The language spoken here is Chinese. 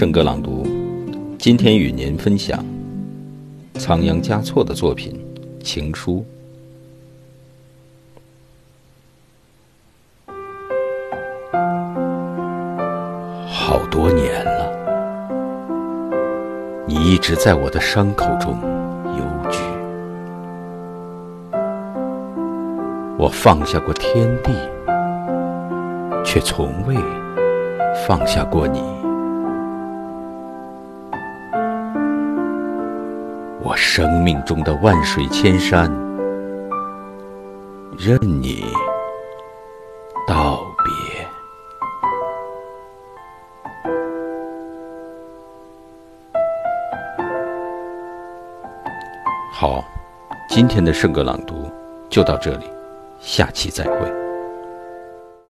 圣歌朗读，今天与您分享仓央嘉措的作品《情书》。好多年了，你一直在我的伤口中游居。我放下过天地，却从未放下过你。我生命中的万水千山，任你道别。好，今天的圣歌朗读就到这里，下期再会。